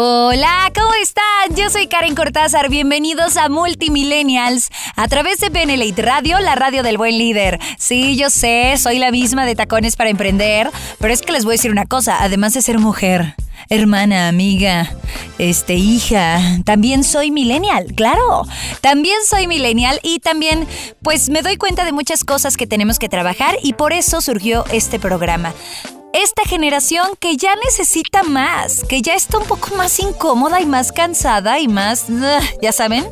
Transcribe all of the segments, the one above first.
Hola, ¿cómo están? Yo soy Karen Cortázar. Bienvenidos a Multimillennials a través de Benelite Radio, la radio del buen líder. Sí, yo sé, soy la misma de Tacones para Emprender, pero es que les voy a decir una cosa, además de ser mujer, hermana, amiga, este, hija, también soy millennial, claro. También soy millennial y también, pues me doy cuenta de muchas cosas que tenemos que trabajar y por eso surgió este programa esta generación que ya necesita más, que ya está un poco más incómoda y más cansada y más, ya saben,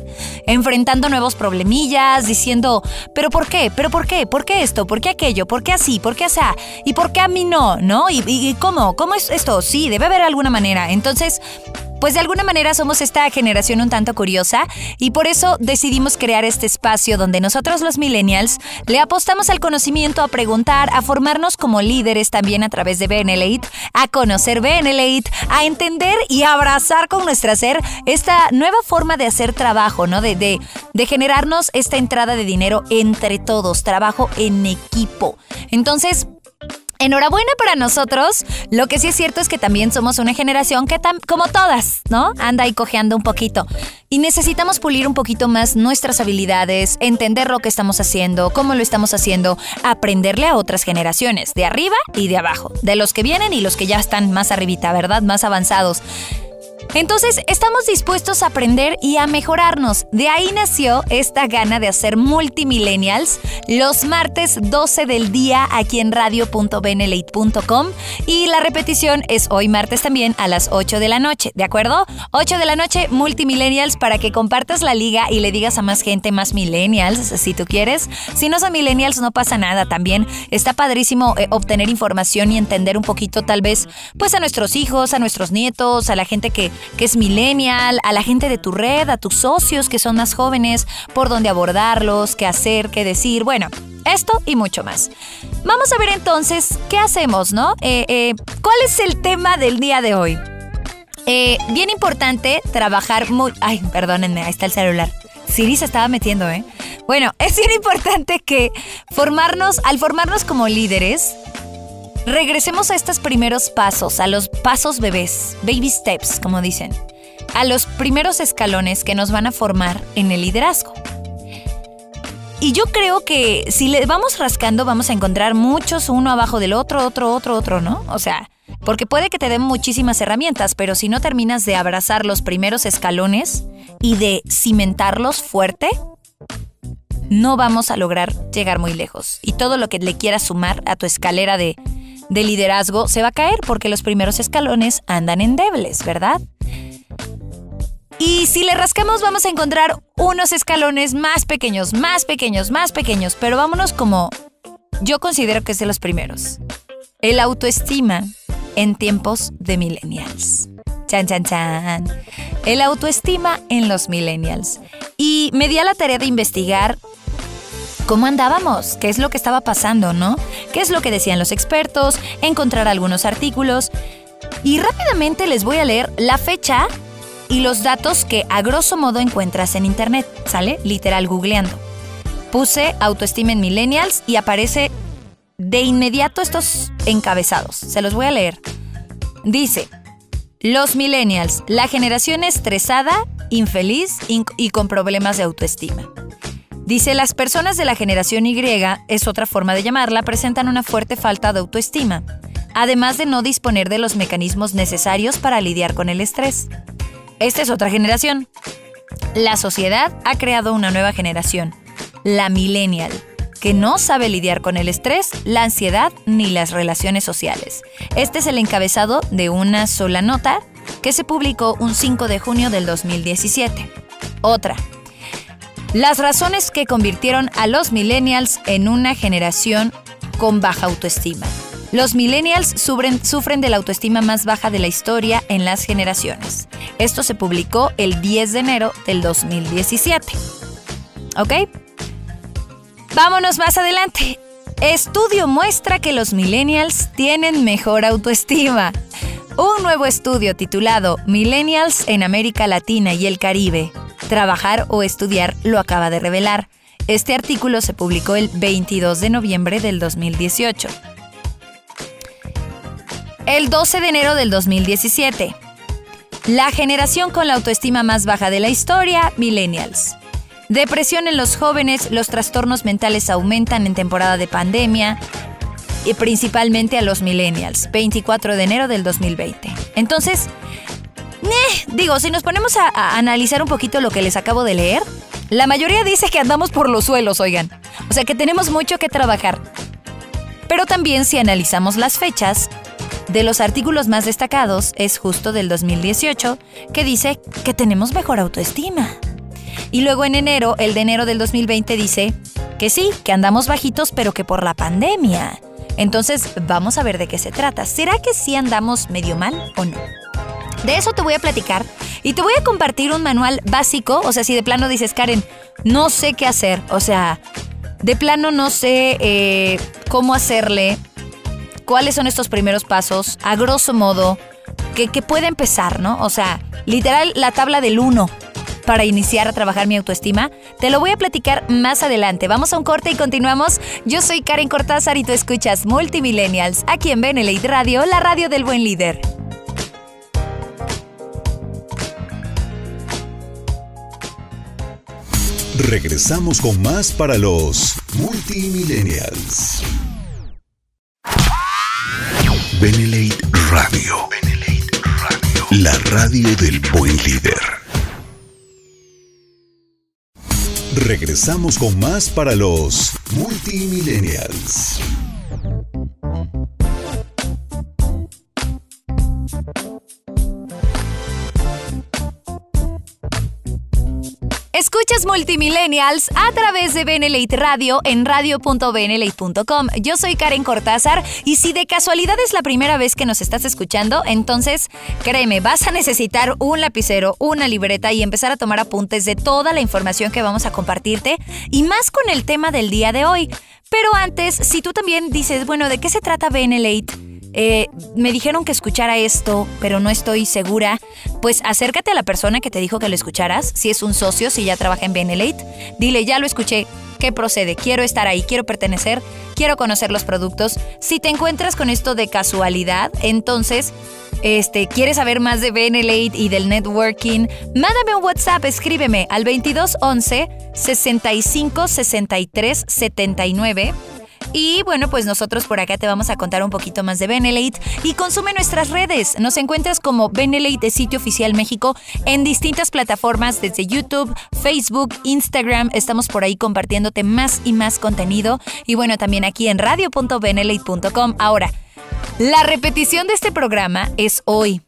enfrentando nuevos problemillas, diciendo, pero ¿por qué? ¿Pero por qué? ¿Por qué esto? ¿Por qué aquello? ¿Por qué así? ¿Por qué así? ¿Y por qué a mí no? ¿No? ¿Y, y cómo? ¿Cómo es esto? Sí, debe haber alguna manera. Entonces, pues de alguna manera somos esta generación un tanto curiosa y por eso decidimos crear este espacio donde nosotros los millennials le apostamos al conocimiento, a preguntar, a formarnos como líderes también a través de BNLate, a conocer BNLate, a entender y abrazar con nuestra ser esta nueva forma de hacer trabajo, ¿no? De, de, de generarnos esta entrada de dinero entre todos, trabajo en equipo. Entonces, Enhorabuena para nosotros. Lo que sí es cierto es que también somos una generación que, como todas, ¿no? Anda ahí cojeando un poquito. Y necesitamos pulir un poquito más nuestras habilidades, entender lo que estamos haciendo, cómo lo estamos haciendo, aprenderle a otras generaciones, de arriba y de abajo, de los que vienen y los que ya están más arribita, ¿verdad? Más avanzados. Entonces, estamos dispuestos a aprender y a mejorarnos. De ahí nació esta gana de hacer multimillennials los martes 12 del día aquí en radio.benelate.com y la repetición es hoy martes también a las 8 de la noche, ¿de acuerdo? 8 de la noche, multimillennials para que compartas la liga y le digas a más gente, más millennials, si tú quieres. Si no son millennials, no pasa nada. También está padrísimo eh, obtener información y entender un poquito, tal vez, pues a nuestros hijos, a nuestros nietos, a la gente que que es millennial, a la gente de tu red, a tus socios que son más jóvenes, por dónde abordarlos, qué hacer, qué decir, bueno, esto y mucho más. Vamos a ver entonces qué hacemos, ¿no? Eh, eh, ¿Cuál es el tema del día de hoy? Eh, bien importante trabajar muy... Ay, perdónenme, ahí está el celular. Siri se estaba metiendo, ¿eh? Bueno, es bien importante que formarnos, al formarnos como líderes, Regresemos a estos primeros pasos, a los pasos bebés, baby steps, como dicen, a los primeros escalones que nos van a formar en el liderazgo. Y yo creo que si le vamos rascando vamos a encontrar muchos uno abajo del otro, otro, otro, otro, ¿no? O sea, porque puede que te den muchísimas herramientas, pero si no terminas de abrazar los primeros escalones y de cimentarlos fuerte, no vamos a lograr llegar muy lejos. Y todo lo que le quieras sumar a tu escalera de de liderazgo se va a caer porque los primeros escalones andan endebles, ¿verdad? Y si le rascamos vamos a encontrar unos escalones más pequeños, más pequeños, más pequeños, pero vámonos como yo considero que es de los primeros. El autoestima en tiempos de millennials. Chan, chan, chan. El autoestima en los millennials. Y me di a la tarea de investigar cómo andábamos, qué es lo que estaba pasando, ¿no? ¿Qué es lo que decían los expertos? Encontrar algunos artículos. Y rápidamente les voy a leer la fecha y los datos que a grosso modo encuentras en internet, ¿sale? Literal googleando. Puse autoestima en millennials y aparece de inmediato estos encabezados. Se los voy a leer. Dice, los millennials, la generación estresada, infeliz y con problemas de autoestima. Dice, las personas de la generación Y, es otra forma de llamarla, presentan una fuerte falta de autoestima, además de no disponer de los mecanismos necesarios para lidiar con el estrés. Esta es otra generación. La sociedad ha creado una nueva generación, la millennial, que no sabe lidiar con el estrés, la ansiedad ni las relaciones sociales. Este es el encabezado de una sola nota que se publicó un 5 de junio del 2017. Otra, las razones que convirtieron a los millennials en una generación con baja autoestima. Los millennials sufren, de la autoestima más baja de la historia en las generaciones. Esto se publicó el 10 de enero del 2017. ¿Ok? Vámonos más adelante. Estudio muestra que los millennials tienen mejor autoestima. Un nuevo estudio titulado Millennials en América Latina y el Caribe, trabajar o estudiar lo acaba de revelar. Este artículo se publicó el 22 de noviembre del 2018. El 12 de enero del 2017. La generación con la autoestima más baja de la historia, millennials. Depresión en los jóvenes, los trastornos mentales aumentan en temporada de pandemia y principalmente a los millennials, 24 de enero del 2020. Entonces, digo, si nos ponemos a, a analizar un poquito lo que les acabo de leer, la mayoría dice que andamos por los suelos, oigan. O sea que tenemos mucho que trabajar. Pero también si analizamos las fechas, de los artículos más destacados es justo del 2018, que dice que tenemos mejor autoestima. Y luego en enero, el de enero del 2020 dice que sí, que andamos bajitos, pero que por la pandemia. Entonces, vamos a ver de qué se trata. ¿Será que sí andamos medio mal o no? De eso te voy a platicar y te voy a compartir un manual básico, o sea, si de plano dices, Karen, no sé qué hacer, o sea, de plano no sé eh, cómo hacerle, cuáles son estos primeros pasos, a grosso modo, que, que puede empezar, ¿no? O sea, literal la tabla del 1 para iniciar a trabajar mi autoestima? Te lo voy a platicar más adelante. Vamos a un corte y continuamos. Yo soy Karen Cortázar y tú escuchas Multimillennials aquí en Benelite Radio, la radio del buen líder. Regresamos con más para los Multimillennials. Benelite Radio. Benelite Radio. La radio del buen líder. Regresamos con más para los multimillennials. Escuchas Multimillennials a través de Benelite Radio en radio.benelite.com. Yo soy Karen Cortázar y si de casualidad es la primera vez que nos estás escuchando, entonces créeme, vas a necesitar un lapicero, una libreta y empezar a tomar apuntes de toda la información que vamos a compartirte y más con el tema del día de hoy. Pero antes, si tú también dices, bueno, ¿de qué se trata Benelite? Eh, me dijeron que escuchara esto, pero no estoy segura, pues acércate a la persona que te dijo que lo escucharas, si es un socio, si ya trabaja en Benelate, dile, ya lo escuché, ¿qué procede? Quiero estar ahí, quiero pertenecer, quiero conocer los productos. Si te encuentras con esto de casualidad, entonces este, ¿Quieres saber más de Benelate y del networking? Mándame un WhatsApp, escríbeme al 2211 65 63 79 y bueno, pues nosotros por acá te vamos a contar un poquito más de Benelate y consume nuestras redes. Nos encuentras como Benelate de Sitio Oficial México en distintas plataformas desde YouTube, Facebook, Instagram. Estamos por ahí compartiéndote más y más contenido. Y bueno, también aquí en radio.benelate.com. Ahora, la repetición de este programa es hoy.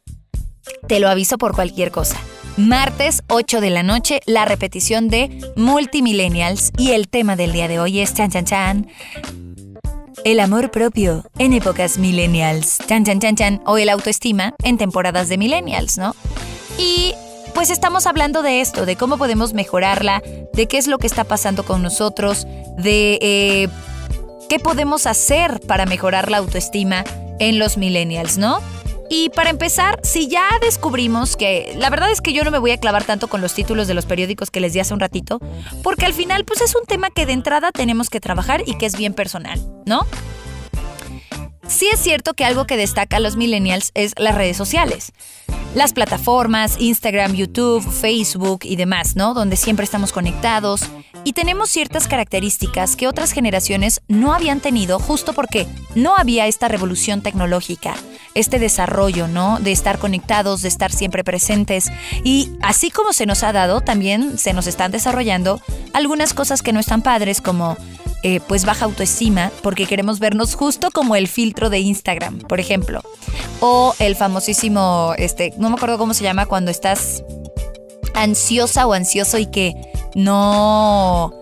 Te lo aviso por cualquier cosa martes 8 de la noche, la repetición de Multimillennials y el tema del día de hoy es chan chan chan el amor propio en épocas millennials. Chan, chan, chan, chan. O el autoestima en temporadas de millennials, ¿no? Y pues estamos hablando de esto, de cómo podemos mejorarla, de qué es lo que está pasando con nosotros, de eh, qué podemos hacer para mejorar la autoestima en los millennials, ¿no? Y para empezar, si ya descubrimos que la verdad es que yo no me voy a clavar tanto con los títulos de los periódicos que les di hace un ratito, porque al final pues es un tema que de entrada tenemos que trabajar y que es bien personal, ¿no? Sí es cierto que algo que destaca a los millennials es las redes sociales. Las plataformas, Instagram, YouTube, Facebook y demás, ¿no? Donde siempre estamos conectados y tenemos ciertas características que otras generaciones no habían tenido justo porque no había esta revolución tecnológica, este desarrollo, ¿no? De estar conectados, de estar siempre presentes. Y así como se nos ha dado, también se nos están desarrollando algunas cosas que no están padres como eh, pues baja autoestima porque queremos vernos justo como el filtro de Instagram, por ejemplo. O el famosísimo, este, no me acuerdo cómo se llama, cuando estás ansiosa o ansioso y que no,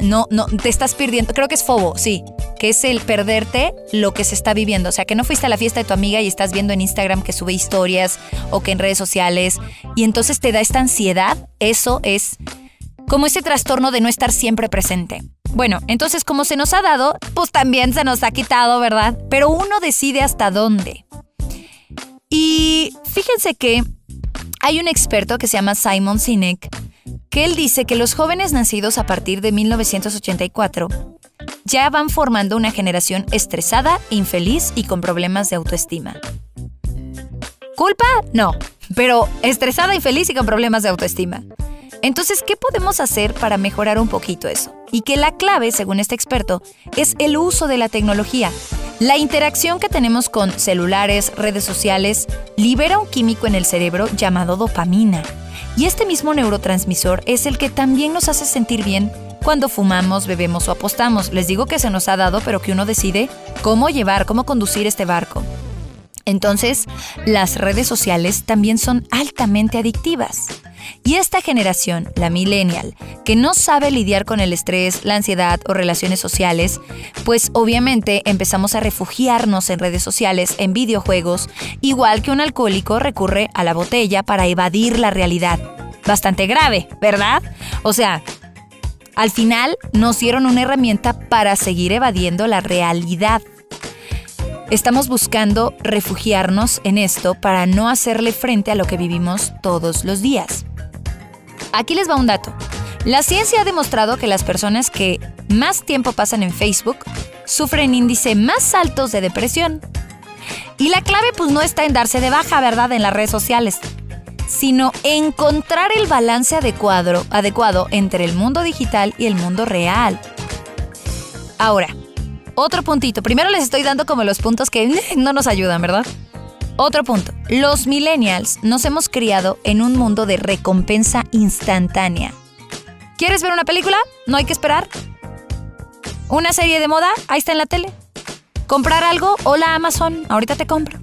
no, no, te estás perdiendo, creo que es fobo, sí, que es el perderte lo que se está viviendo. O sea, que no fuiste a la fiesta de tu amiga y estás viendo en Instagram que sube historias o que en redes sociales y entonces te da esta ansiedad. Eso es como ese trastorno de no estar siempre presente. Bueno, entonces como se nos ha dado, pues también se nos ha quitado, ¿verdad? Pero uno decide hasta dónde. Y fíjense que hay un experto que se llama Simon Sinek, que él dice que los jóvenes nacidos a partir de 1984 ya van formando una generación estresada, infeliz y con problemas de autoestima. ¿Culpa? No, pero estresada, infeliz y con problemas de autoestima. Entonces, ¿qué podemos hacer para mejorar un poquito eso? Y que la clave, según este experto, es el uso de la tecnología. La interacción que tenemos con celulares, redes sociales, libera un químico en el cerebro llamado dopamina. Y este mismo neurotransmisor es el que también nos hace sentir bien cuando fumamos, bebemos o apostamos. Les digo que se nos ha dado, pero que uno decide cómo llevar, cómo conducir este barco. Entonces, las redes sociales también son altamente adictivas. Y esta generación, la millennial, que no sabe lidiar con el estrés, la ansiedad o relaciones sociales, pues obviamente empezamos a refugiarnos en redes sociales, en videojuegos, igual que un alcohólico recurre a la botella para evadir la realidad. Bastante grave, ¿verdad? O sea, al final nos dieron una herramienta para seguir evadiendo la realidad. Estamos buscando refugiarnos en esto para no hacerle frente a lo que vivimos todos los días. Aquí les va un dato. La ciencia ha demostrado que las personas que más tiempo pasan en Facebook sufren índices más altos de depresión. Y la clave pues no está en darse de baja, ¿verdad?, en las redes sociales, sino encontrar el balance adecuado, adecuado entre el mundo digital y el mundo real. Ahora, otro puntito. Primero les estoy dando como los puntos que no nos ayudan, ¿verdad? Otro punto. Los millennials nos hemos criado en un mundo de recompensa instantánea. ¿Quieres ver una película? No hay que esperar. ¿Una serie de moda? Ahí está en la tele. ¿Comprar algo? Hola Amazon, ahorita te compro.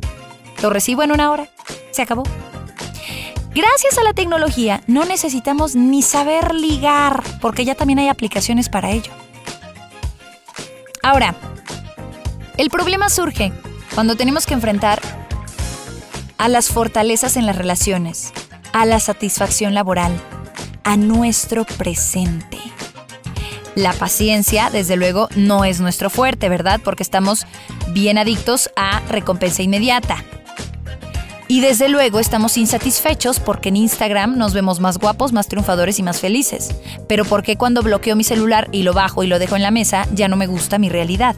Lo recibo en una hora. Se acabó. Gracias a la tecnología no necesitamos ni saber ligar, porque ya también hay aplicaciones para ello. Ahora, el problema surge cuando tenemos que enfrentar a las fortalezas en las relaciones, a la satisfacción laboral, a nuestro presente. La paciencia, desde luego, no es nuestro fuerte, ¿verdad? Porque estamos bien adictos a recompensa inmediata. Y desde luego estamos insatisfechos porque en Instagram nos vemos más guapos, más triunfadores y más felices. Pero ¿por qué cuando bloqueo mi celular y lo bajo y lo dejo en la mesa ya no me gusta mi realidad?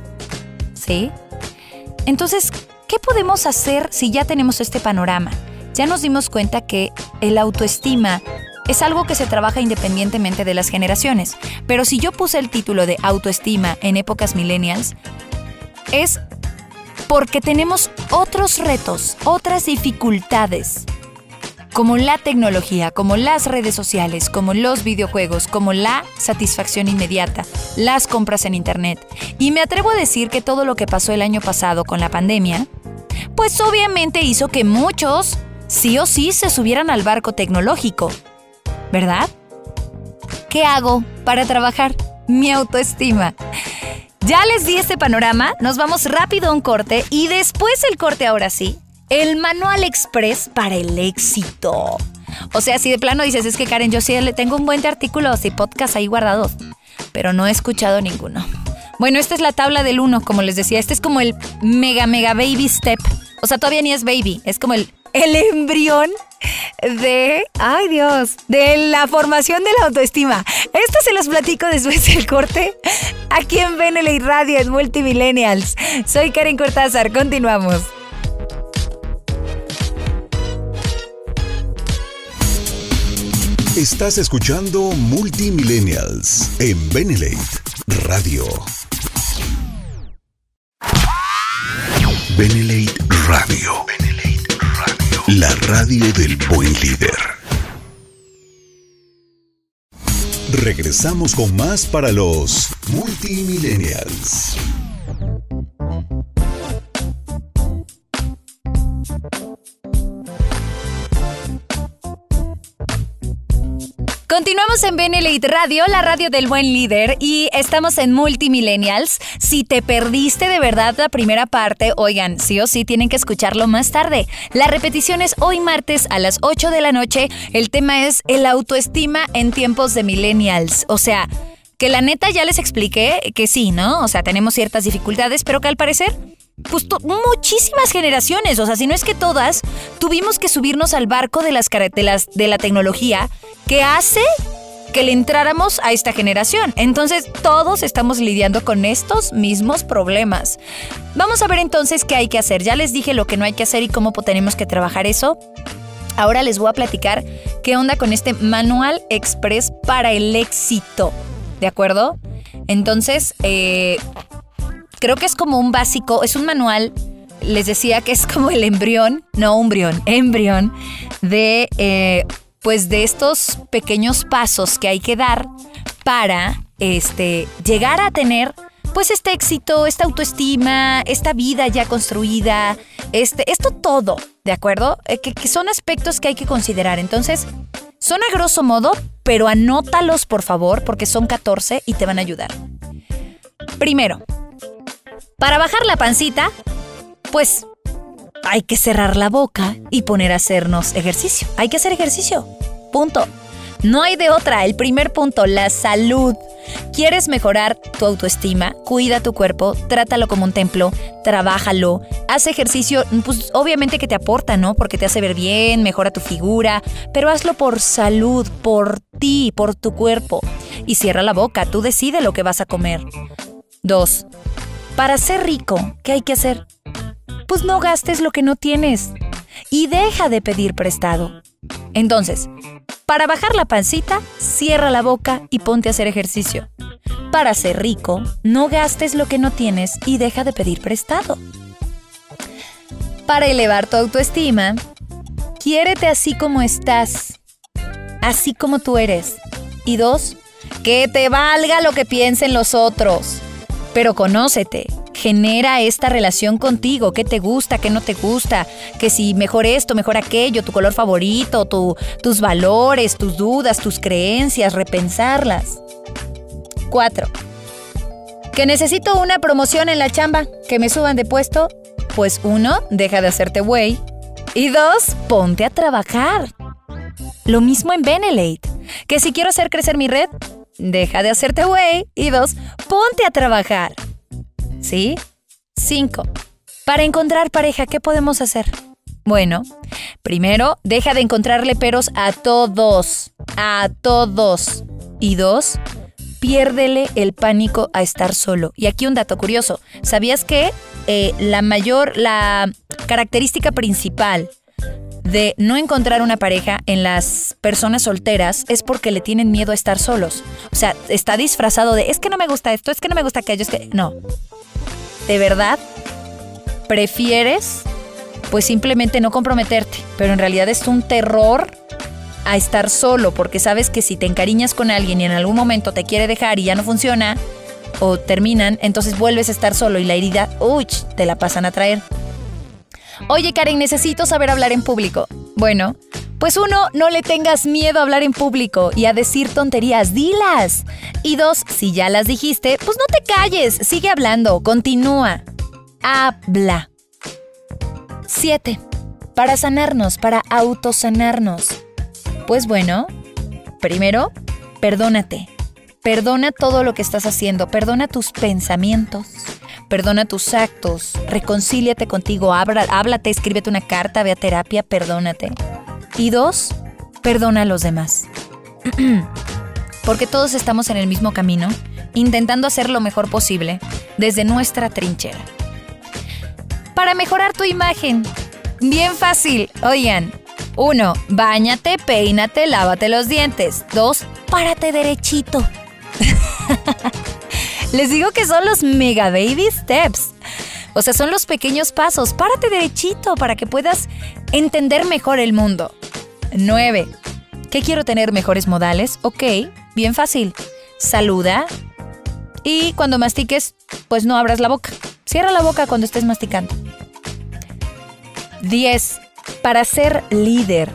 ¿Sí? Entonces, ¿Qué podemos hacer si ya tenemos este panorama? Ya nos dimos cuenta que el autoestima es algo que se trabaja independientemente de las generaciones, pero si yo puse el título de autoestima en épocas millennials, es porque tenemos otros retos, otras dificultades, como la tecnología, como las redes sociales, como los videojuegos, como la satisfacción inmediata, las compras en Internet. Y me atrevo a decir que todo lo que pasó el año pasado con la pandemia pues obviamente hizo que muchos sí o sí se subieran al barco tecnológico. ¿Verdad? ¿Qué hago para trabajar mi autoestima? Ya les di este panorama, nos vamos rápido a un corte y después el corte ahora sí, el manual express para el éxito. O sea, si de plano dices, es que Karen, yo sí le tengo un buen de artículos y podcast ahí guardados, pero no he escuchado ninguno. Bueno, esta es la tabla del 1, como les decía, este es como el mega, mega baby step o sea, todavía ni es baby, es como el, el embrión de, ay Dios, de la formación de la autoestima. Esto se los platico después del corte aquí en Beneley Radio en Multimillennials. Soy Karen Cortázar, continuamos. Estás escuchando Multimillennials en Benelate Radio. Benelate Radio. La radio del buen líder. Regresamos con más para los multimillennials. Continuamos en Benelite Radio, la radio del buen líder, y estamos en Multimillennials. Si te perdiste de verdad la primera parte, oigan, sí o sí tienen que escucharlo más tarde. La repetición es hoy martes a las 8 de la noche. El tema es el autoestima en tiempos de millennials. O sea, que la neta ya les expliqué que sí, ¿no? O sea, tenemos ciertas dificultades, pero que al parecer, pues muchísimas generaciones, o sea, si no es que todas, tuvimos que subirnos al barco de las, de, de la tecnología que hace que le entráramos a esta generación. Entonces, todos estamos lidiando con estos mismos problemas. Vamos a ver entonces qué hay que hacer. Ya les dije lo que no hay que hacer y cómo tenemos que trabajar eso. Ahora les voy a platicar qué onda con este manual express para el éxito. ¿De acuerdo? Entonces, eh, creo que es como un básico, es un manual, les decía que es como el embrión, no embrión, embrión de, eh, pues de estos pequeños pasos que hay que dar para este, llegar a tener pues este éxito, esta autoestima, esta vida ya construida, este, esto todo, ¿de acuerdo? Eh, que, que son aspectos que hay que considerar. Entonces, son a grosso modo, pero anótalos por favor porque son 14 y te van a ayudar. Primero, para bajar la pancita, pues hay que cerrar la boca y poner a hacernos ejercicio. Hay que hacer ejercicio. Punto. No hay de otra. El primer punto, la salud. ¿Quieres mejorar tu autoestima? Cuida tu cuerpo, trátalo como un templo, trabájalo, haz ejercicio, pues obviamente que te aporta, ¿no? Porque te hace ver bien, mejora tu figura, pero hazlo por salud, por ti, por tu cuerpo. Y cierra la boca, tú decide lo que vas a comer. 2. Para ser rico, ¿qué hay que hacer? Pues no gastes lo que no tienes y deja de pedir prestado. Entonces, para bajar la pancita, cierra la boca y ponte a hacer ejercicio. Para ser rico, no gastes lo que no tienes y deja de pedir prestado. Para elevar tu autoestima, quiérete así como estás, así como tú eres. Y dos, que te valga lo que piensen los otros. Pero conócete, genera esta relación contigo, qué te gusta, qué no te gusta, que si mejor esto, mejor aquello, tu color favorito, tus valores, tus dudas, tus creencias, repensarlas. 4. Que necesito una promoción en la chamba, que me suban de puesto. Pues uno, deja de hacerte güey. Y dos, ponte a trabajar. Lo mismo en Benelate. Que si quiero hacer crecer mi red, deja de hacerte güey. Y dos, ponte a trabajar. ¿Sí? 5. Para encontrar pareja, ¿qué podemos hacer? Bueno, primero, deja de encontrarle peros a todos. A todos. Y dos, piérdele el pánico a estar solo. Y aquí un dato curioso. ¿Sabías que eh, la mayor, la característica principal de no encontrar una pareja en las personas solteras es porque le tienen miedo a estar solos? O sea, está disfrazado de es que no me gusta esto, es que no me gusta aquello, es que no de verdad prefieres pues simplemente no comprometerte, pero en realidad es un terror a estar solo porque sabes que si te encariñas con alguien y en algún momento te quiere dejar y ya no funciona o terminan, entonces vuelves a estar solo y la herida, uy, te la pasan a traer. Oye Karen, necesito saber hablar en público. Bueno, pues uno, no le tengas miedo a hablar en público y a decir tonterías, dilas. Y dos, si ya las dijiste, pues no te calles, sigue hablando, continúa. Habla. 7. Para sanarnos, para autosanarnos. Pues bueno, primero, perdónate. Perdona todo lo que estás haciendo, perdona tus pensamientos, perdona tus actos, reconcíliate contigo, háblate, escríbete una carta, ve a terapia, perdónate. Y dos, perdona a los demás. Porque todos estamos en el mismo camino, intentando hacer lo mejor posible desde nuestra trinchera. Para mejorar tu imagen, bien fácil, oigan. Uno, Báñate, peínate, lávate los dientes. Dos, Párate derechito. Les digo que son los mega baby steps. O sea, son los pequeños pasos. Párate derechito para que puedas entender mejor el mundo. 9. ¿Qué quiero tener mejores modales? Ok, bien fácil. Saluda. Y cuando mastiques, pues no abras la boca. Cierra la boca cuando estés masticando. 10. Para ser líder.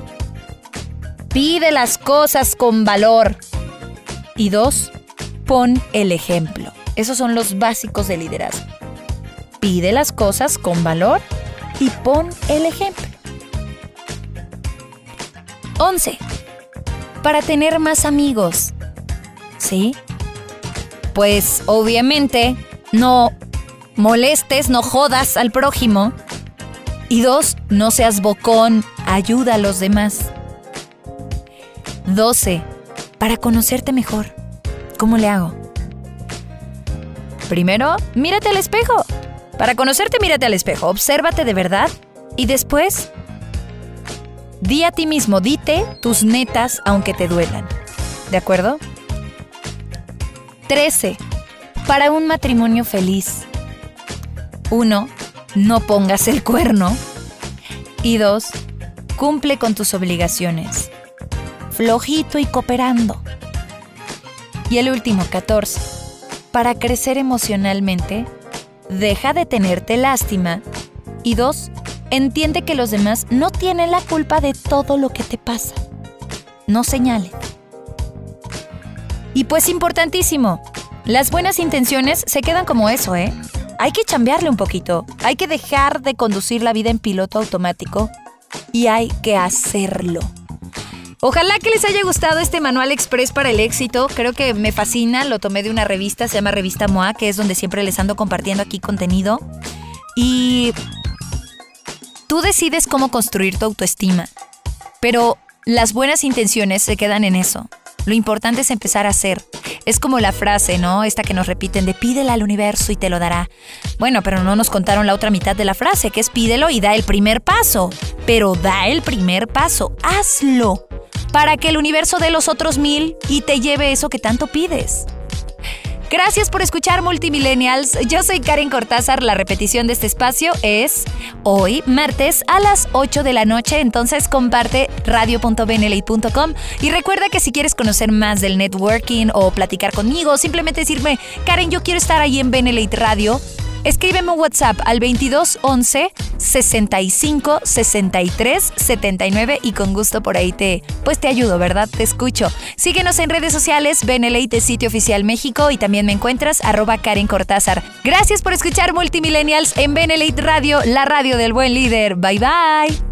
Pide las cosas con valor. Y 2. Pon el ejemplo. Esos son los básicos de liderazgo. Pide las cosas con valor y pon el ejemplo. 11. Para tener más amigos. ¿Sí? pues obviamente no molestes, no jodas al prójimo. Y dos, no seas bocón, ayuda a los demás. 12. Para conocerte mejor. ¿Cómo le hago? Primero, mírate al espejo. Para conocerte, mírate al espejo, obsérvate de verdad y después, di a ti mismo, dite tus netas aunque te duelan. ¿De acuerdo? 13. Para un matrimonio feliz. 1. No pongas el cuerno. Y 2. Cumple con tus obligaciones. Flojito y cooperando. Y el último, 14. Para crecer emocionalmente, deja de tenerte lástima. Y dos, entiende que los demás no tienen la culpa de todo lo que te pasa. No señales. Y pues importantísimo, las buenas intenciones se quedan como eso, ¿eh? Hay que chambearle un poquito, hay que dejar de conducir la vida en piloto automático y hay que hacerlo. Ojalá que les haya gustado este manual express para el éxito. Creo que me fascina. Lo tomé de una revista, se llama Revista MOA, que es donde siempre les ando compartiendo aquí contenido. Y tú decides cómo construir tu autoestima. Pero las buenas intenciones se quedan en eso. Lo importante es empezar a hacer. Es como la frase, ¿no? Esta que nos repiten de pídele al universo y te lo dará. Bueno, pero no nos contaron la otra mitad de la frase, que es pídelo y da el primer paso. Pero da el primer paso, hazlo para que el universo dé los otros mil y te lleve eso que tanto pides. Gracias por escuchar Multimillennials. Yo soy Karen Cortázar. La repetición de este espacio es hoy, martes, a las 8 de la noche. Entonces comparte radio.benelite.com y recuerda que si quieres conocer más del networking o platicar conmigo, simplemente decirme, Karen, yo quiero estar ahí en Benelite Radio Escríbeme un WhatsApp al 2211 65 63 79 y con gusto por ahí te pues te ayudo, ¿verdad? Te escucho. Síguenos en redes sociales, Benelite Sitio Oficial México y también me encuentras arroba Karen Cortázar. Gracias por escuchar Multimillennials en Benelite Radio, la radio del buen líder. Bye bye.